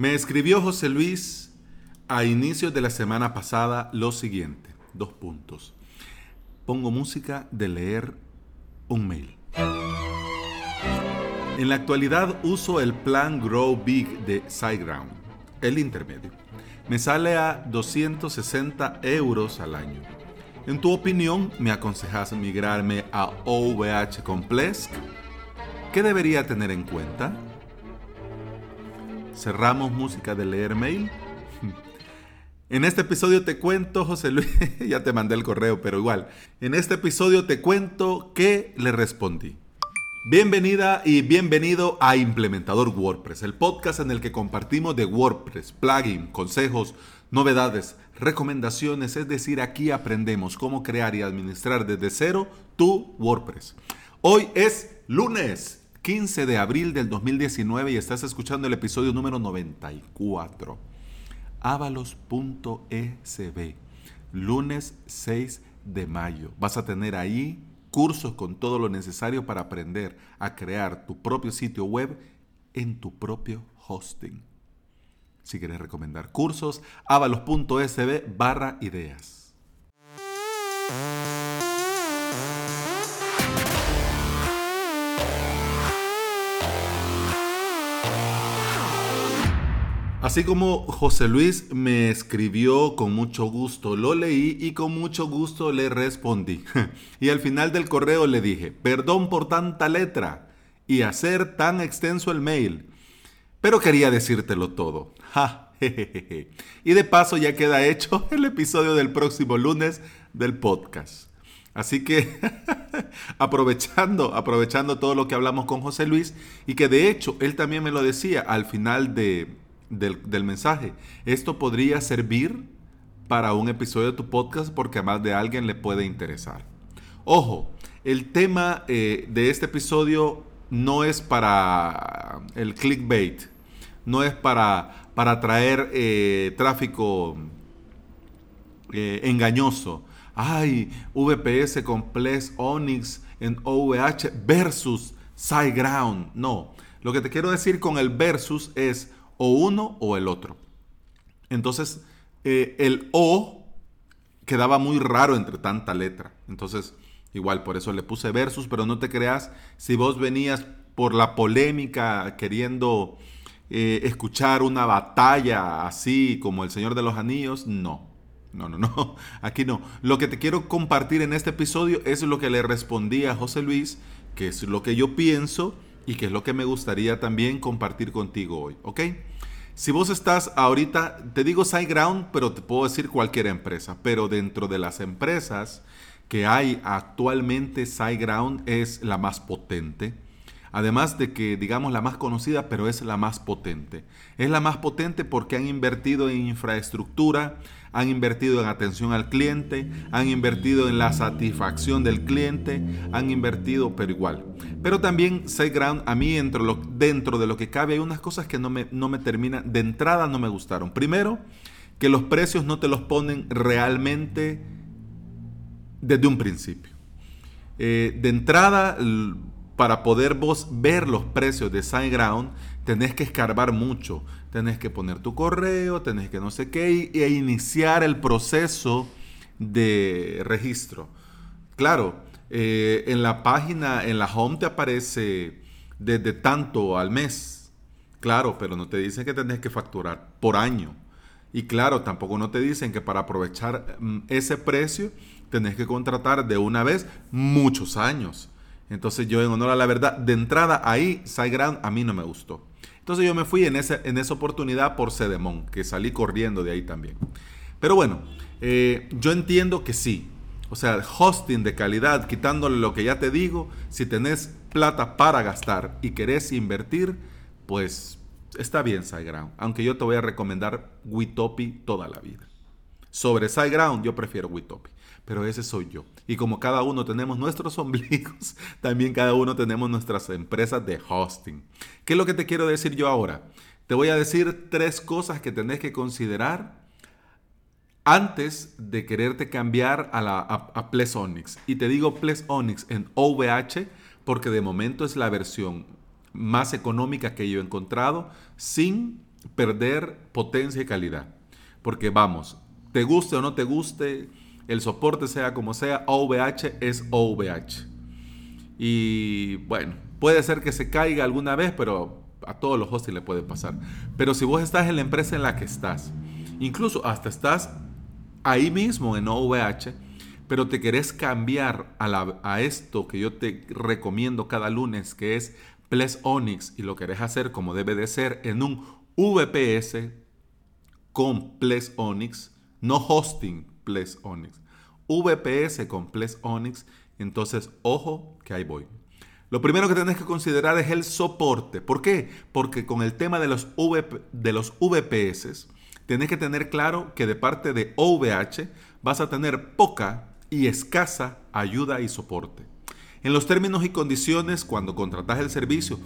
Me escribió José Luis a inicios de la semana pasada lo siguiente, dos puntos. Pongo música de leer un mail. En la actualidad uso el plan Grow Big de SiteGround, el intermedio. Me sale a 260 euros al año. En tu opinión, ¿me aconsejas migrarme a OVH Complex? ¿Qué debería tener en cuenta? Cerramos música de leer mail. En este episodio te cuento, José Luis, ya te mandé el correo, pero igual, en este episodio te cuento qué le respondí. Bienvenida y bienvenido a Implementador WordPress, el podcast en el que compartimos de WordPress, plugin, consejos, novedades, recomendaciones, es decir, aquí aprendemos cómo crear y administrar desde cero tu WordPress. Hoy es lunes 15 de abril del 2019 y estás escuchando el episodio número 94. Avalos.esb, lunes 6 de mayo. Vas a tener ahí cursos con todo lo necesario para aprender a crear tu propio sitio web en tu propio hosting. Si quieres recomendar cursos, avalos.sb barra ideas. Así como José Luis me escribió con mucho gusto, lo leí y con mucho gusto le respondí. y al final del correo le dije, perdón por tanta letra y hacer tan extenso el mail, pero quería decírtelo todo. y de paso ya queda hecho el episodio del próximo lunes del podcast. Así que aprovechando, aprovechando todo lo que hablamos con José Luis y que de hecho él también me lo decía al final de del, mensaje. Esto podría servir para un episodio de tu podcast porque a más de alguien le puede interesar. Ojo, el tema eh, de este episodio no es para el clickbait, no es para, para traer eh, tráfico eh, engañoso. Ay, VPS Complex Onyx en OVH versus SiteGround. No, lo que te quiero decir con el versus es o uno o el otro. Entonces, eh, el O quedaba muy raro entre tanta letra. Entonces, igual por eso le puse versus, pero no te creas, si vos venías por la polémica queriendo eh, escuchar una batalla así como el Señor de los Anillos, no. No, no, no, aquí no. Lo que te quiero compartir en este episodio es lo que le respondí a José Luis, que es lo que yo pienso y que es lo que me gustaría también compartir contigo hoy, ¿ok? Si vos estás ahorita, te digo SiteGround, pero te puedo decir cualquier empresa, pero dentro de las empresas que hay actualmente, SiteGround es la más potente. Además de que, digamos, la más conocida, pero es la más potente. Es la más potente porque han invertido en infraestructura, han invertido en atención al cliente, han invertido en la satisfacción del cliente, han invertido, pero igual. Pero también SiteGround, a mí dentro, de lo que cabe, hay unas cosas que no me, no me terminan, de entrada no me gustaron. Primero, que los precios no te los ponen realmente desde un principio. Eh, de entrada, para poder vos ver los precios de SiteGround, tenés que escarbar mucho. Tenés que poner tu correo, tenés que no sé qué, e iniciar el proceso de registro. Claro, eh, en la página, en la home te aparece desde tanto al mes. Claro, pero no te dicen que tenés que facturar por año. Y claro, tampoco no te dicen que para aprovechar mm, ese precio tenés que contratar de una vez muchos años. Entonces yo en honor a la verdad, de entrada ahí, SiteGround a mí no me gustó. Entonces yo me fui en, en esa oportunidad por Cedemon, que salí corriendo de ahí también. Pero bueno, eh, yo entiendo que sí. O sea, hosting de calidad, quitándole lo que ya te digo, si tenés plata para gastar y querés invertir, pues está bien SiteGround. Aunque yo te voy a recomendar Witopi toda la vida. Sobre SiteGround yo prefiero Witopi pero ese soy yo. Y como cada uno tenemos nuestros ombligos, también cada uno tenemos nuestras empresas de hosting. ¿Qué es lo que te quiero decir yo ahora? Te voy a decir tres cosas que tenés que considerar antes de quererte cambiar a, la, a, Ples Onyx. Y te digo Ples Onyx en OVH porque de momento es la versión más económica que yo he encontrado sin perder potencia y calidad. Porque vamos, te guste o no te guste, el soporte sea como sea, OVH es OVH. Y bueno, puede ser que se caiga alguna vez, pero a todos los hostings le puede pasar. Pero si vos estás en la empresa en la que estás, incluso hasta estás ahí mismo en OVH, pero te querés cambiar a, esto que yo te recomiendo cada lunes, que es Ples Onyx, y lo querés hacer como debe de ser en un VPS con Ples Onyx, no hosting Ples Onyx, VPS con Ples Onyx, entonces ojo que ahí voy. Lo primero que tenés que considerar es el soporte. ¿Por qué? Porque con el tema de los, de los VPS, tenés que tener claro que de parte de OVH vas a tener poca y escasa ayuda y soporte. En los términos y condiciones, cuando contratas el servicio,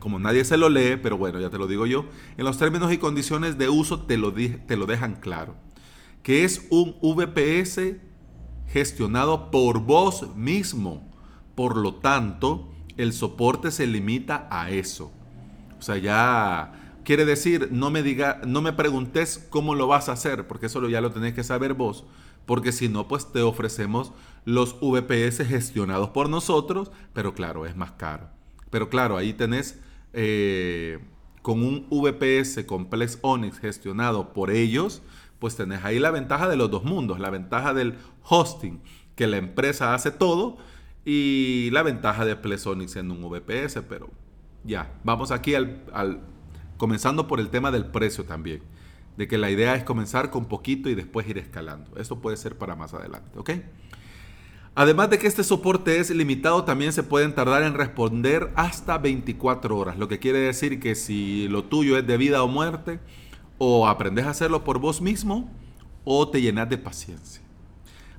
como nadie se lo lee, pero bueno, ya te lo digo yo, en los términos y condiciones de uso te lo, te lo dejan claro, que es un VPS gestionado por vos mismo. Por lo tanto, el soporte se limita a eso. O sea, ya quiere decir, no me diga, no me preguntes cómo lo vas a hacer, porque eso ya lo tenés que saber vos, porque si no, pues te ofrecemos los VPS gestionados por nosotros, pero claro, es más caro. Pero claro, ahí tenés eh, con un VPS Complex Onyx gestionado por ellos, pues tenés ahí la ventaja de los dos mundos, la ventaja del hosting, que la empresa hace todo, y la ventaja de Plesonics en un VPS, pero ya, vamos aquí al, comenzando por el tema del precio también, de que la idea es comenzar con poquito y después ir escalando. Esto puede ser para más adelante, ¿ok? Además de que este soporte es limitado, también se pueden tardar en responder hasta 24 horas, lo que quiere decir que si lo tuyo es de vida o muerte, o aprendes a hacerlo por vos mismo, o te llenas de paciencia.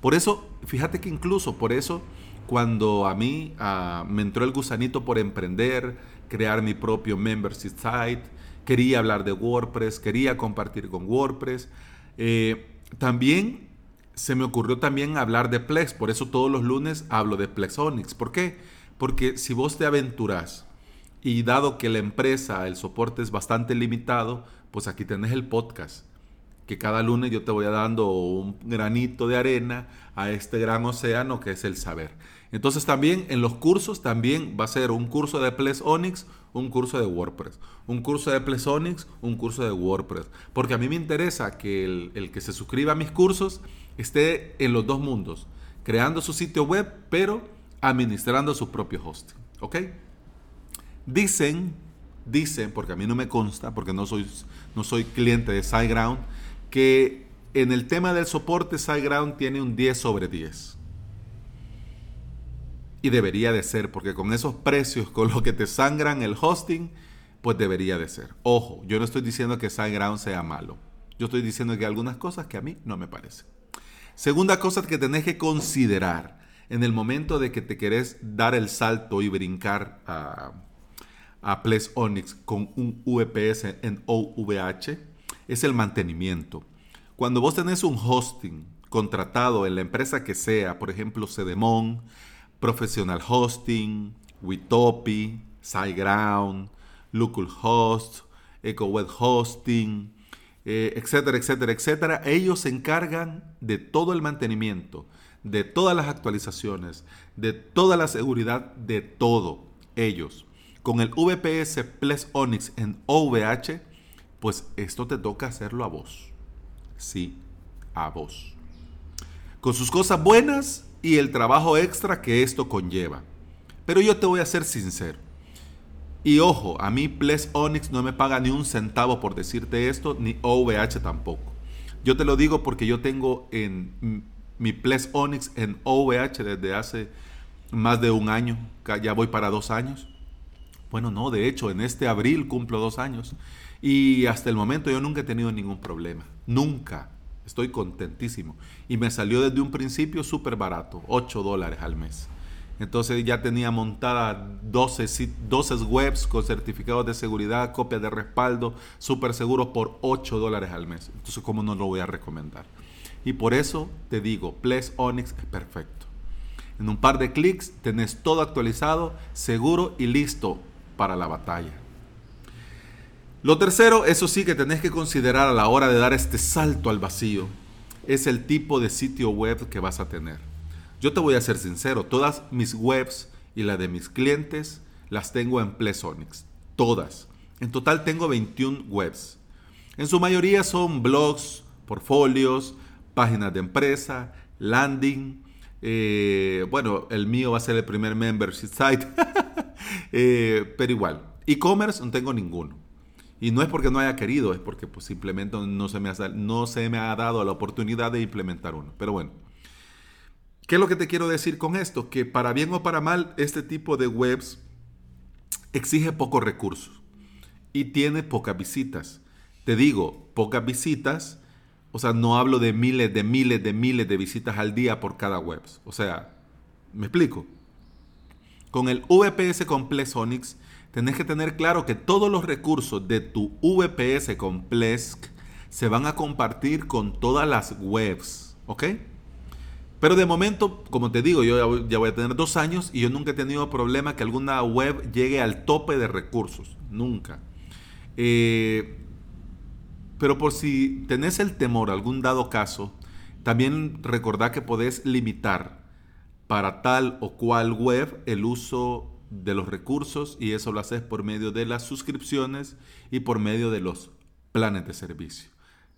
Por eso, fíjate que incluso por eso cuando a mí ah, me entró el gusanito por emprender, crear mi propio membership site, quería hablar de WordPress, quería compartir con WordPress. Eh, también se me ocurrió también hablar de Plex, por eso todos los lunes hablo de Plexonics. ¿Por qué? Porque si vos te aventurás y dado que la empresa, el soporte es bastante limitado, pues aquí tenés el podcast que cada lunes yo te voy dando un granito de arena a este gran océano que es el saber. Entonces también en los cursos también va a ser un curso de Ples Onyx, un curso de WordPress, un curso de Ples Onyx, un curso de WordPress, porque a mí me interesa que el, el que se suscriba a mis cursos esté en los dos mundos, creando su sitio web, pero administrando su propio hosting, ¿ok? Dicen, dicen, porque a mí no me consta, porque no soy, no soy cliente de SiteGround, que en el tema del soporte SiteGround tiene un 10 sobre 10. Y debería de ser, porque con esos precios, con lo que te sangran el hosting, pues debería de ser. Ojo, yo no estoy diciendo que SiteGround sea malo. Yo estoy diciendo que hay algunas cosas que a mí no me parecen. Segunda cosa que tenés que considerar en el momento de que te querés dar el salto y brincar a, a Ples Onyx con un VPS en OVH es el mantenimiento. Cuando vos tenés un hosting contratado en la empresa que sea, por ejemplo, Cedemon, Professional Hosting, Witopi, SiteGround, Localhost, EcoWeb Hosting, eh, etcétera, etcétera, etcétera, ellos se encargan de todo el mantenimiento, de todas las actualizaciones, de toda la seguridad, de todo. Ellos. Con el VPS Plus Onyx en OVH, pues esto te toca hacerlo a vos. Sí, a vos. Con sus cosas buenas y el trabajo extra que esto conlleva. Pero yo te voy a ser sincero. Y ojo, a mí Ples Onyx no me paga ni un centavo por decirte esto, ni OVH tampoco. Yo te lo digo porque yo tengo en mi Ples Onyx en OVH desde hace más de un año, ya voy para dos años. Bueno, no, de hecho, en este abril cumplo dos años. Y hasta el momento yo nunca he tenido ningún problema. Nunca. Estoy contentísimo. Y me salió desde un principio súper barato, 8 dólares al mes. Entonces ya tenía montada 12, 12 webs con certificados de seguridad, copias de respaldo, súper seguro por 8 dólares al mes. Entonces, ¿cómo no lo voy a recomendar? Y por eso te digo, Ples Onyx es perfecto. En un par de clics tenés todo actualizado, seguro y listo para la batalla. Lo tercero, eso sí que tenés que considerar a la hora de dar este salto al vacío, es el tipo de sitio web que vas a tener. Yo te voy a ser sincero, todas mis webs y la de mis clientes las tengo en Plesonics. Todas. En total tengo 21 webs. En su mayoría son blogs, portfolios, páginas de empresa, landing. Eh, bueno, el mío va a ser el primer membership site. Eh, pero igual, e-commerce no tengo ninguno. Y no es porque no haya querido, es porque pues, simplemente no se, me ha, no se me ha dado la oportunidad de implementar uno. Pero bueno, ¿qué es lo que te quiero decir con esto? Que para bien o para mal, este tipo de webs exige pocos recursos y tiene pocas visitas. Te digo, pocas visitas, o sea, no hablo de miles, de miles, de miles de visitas al día por cada web. O sea, ¿me explico? Con el VPS Complex Onyx, tenés que tener claro que todos los recursos de tu VPS Complex se van a compartir con todas las webs, ¿ok? Pero de momento, como te digo, yo ya voy a tener dos años y yo nunca he tenido problema que alguna web llegue al tope de recursos. Nunca. Eh, pero por si tenés el temor, algún dado caso, también recordá que podés limitar para tal o cual web el uso de los recursos y eso lo haces por medio de las suscripciones y por medio de los planes de servicio.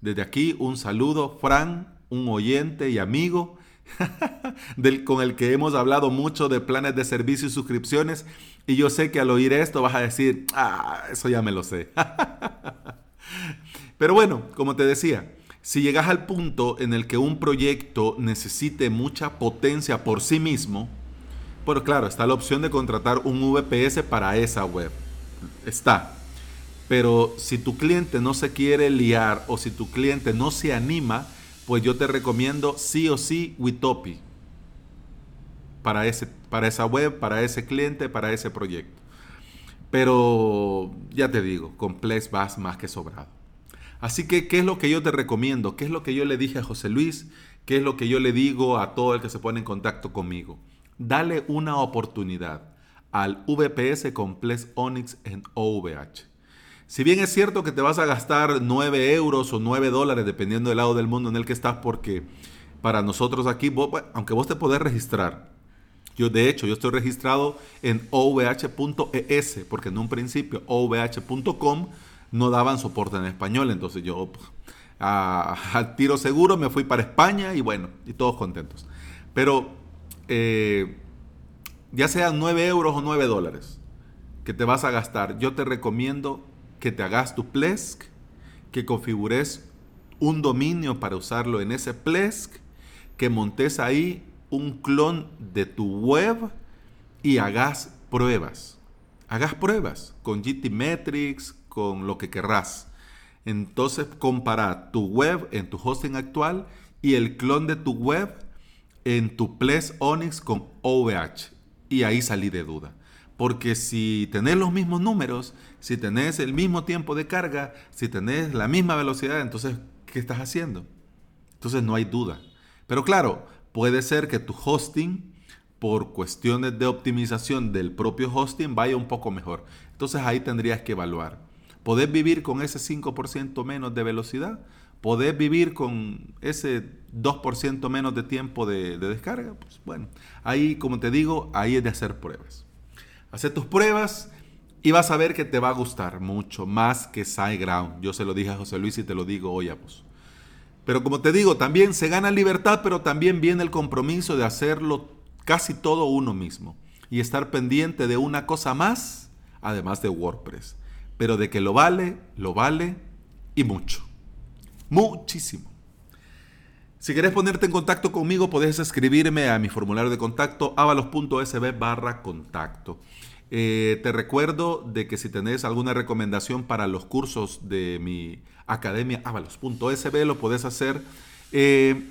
Desde aquí un saludo, Fran, un oyente y amigo con el que hemos hablado mucho de planes de servicio y suscripciones y yo sé que al oír esto vas a decir, ah, eso ya me lo sé. Pero bueno, como te decía, si llegas al punto en el que un proyecto necesite mucha potencia por sí mismo, pero claro, está la opción de contratar un VPS para esa web. Está. Pero si tu cliente no se quiere liar o si tu cliente no se anima, pues yo te recomiendo sí o sí Witopi. Para, ese, para esa web, para ese cliente, para ese proyecto. Pero ya te digo, con Plex vas más que sobrado. Así que, ¿qué es lo que yo te recomiendo? ¿Qué es lo que yo le dije a José Luis? ¿Qué es lo que yo le digo a todo el que se pone en contacto conmigo? Dale una oportunidad al VPS Complex Onyx en OVH. Si bien es cierto que te vas a gastar 9 euros o 9 dólares, dependiendo del lado del mundo en el que estás, porque para nosotros aquí, aunque vos te podés registrar, yo de hecho, yo estoy registrado en ovh.es, porque en un principio ovh.com no daban soporte en español. Entonces yo al tiro seguro me fui para España y bueno, y todos contentos. Pero eh, ya sean 9 euros o 9 dólares que te vas a gastar, yo te recomiendo que te hagas tu Plesk, que configures un dominio para usarlo en ese Plesk, que montes ahí un clon de tu web y hagas pruebas. Hagas pruebas con GTmetrix, con lo que querrás. Entonces compara tu web en tu hosting actual y el clon de tu web en tu Ples Onyx con OVH. Y ahí salí de duda. Porque si tenés los mismos números, si tenés el mismo tiempo de carga, si tenés la misma velocidad, entonces, ¿qué estás haciendo? Entonces no hay duda. Pero claro, puede ser que tu hosting, por cuestiones de optimización del propio hosting, vaya un poco mejor. Entonces ahí tendrías que evaluar. ¿Podés vivir con ese 5% menos de velocidad? ¿Podés vivir con ese 2% menos de tiempo de, descarga? Pues bueno, ahí, como te digo, ahí es de hacer pruebas. Hacer tus pruebas y vas a ver que te va a gustar mucho más que SiteGround. Yo se lo dije a José Luis y te lo digo hoy a vos. Pero como te digo, también se gana libertad, pero también viene el compromiso de hacerlo casi todo uno mismo y estar pendiente de una cosa más, además de WordPress pero de que lo vale, lo vale y mucho. Muchísimo. Si querés ponerte en contacto conmigo, podés escribirme a mi formulario de contacto avalos.sb barra contacto. Eh, te recuerdo de que si tenés alguna recomendación para los cursos de mi academia avalos.sb, lo podés hacer eh,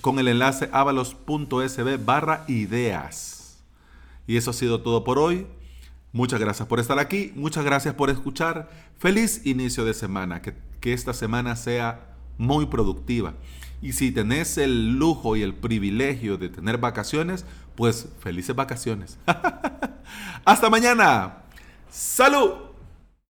con el enlace avalos.sb barra ideas. Y eso ha sido todo por hoy. Muchas gracias por estar aquí, muchas gracias por escuchar. Feliz inicio de semana, que, que, esta semana sea muy productiva. Y si tenés el lujo y el privilegio de tener vacaciones, pues felices vacaciones. Hasta mañana. Salud.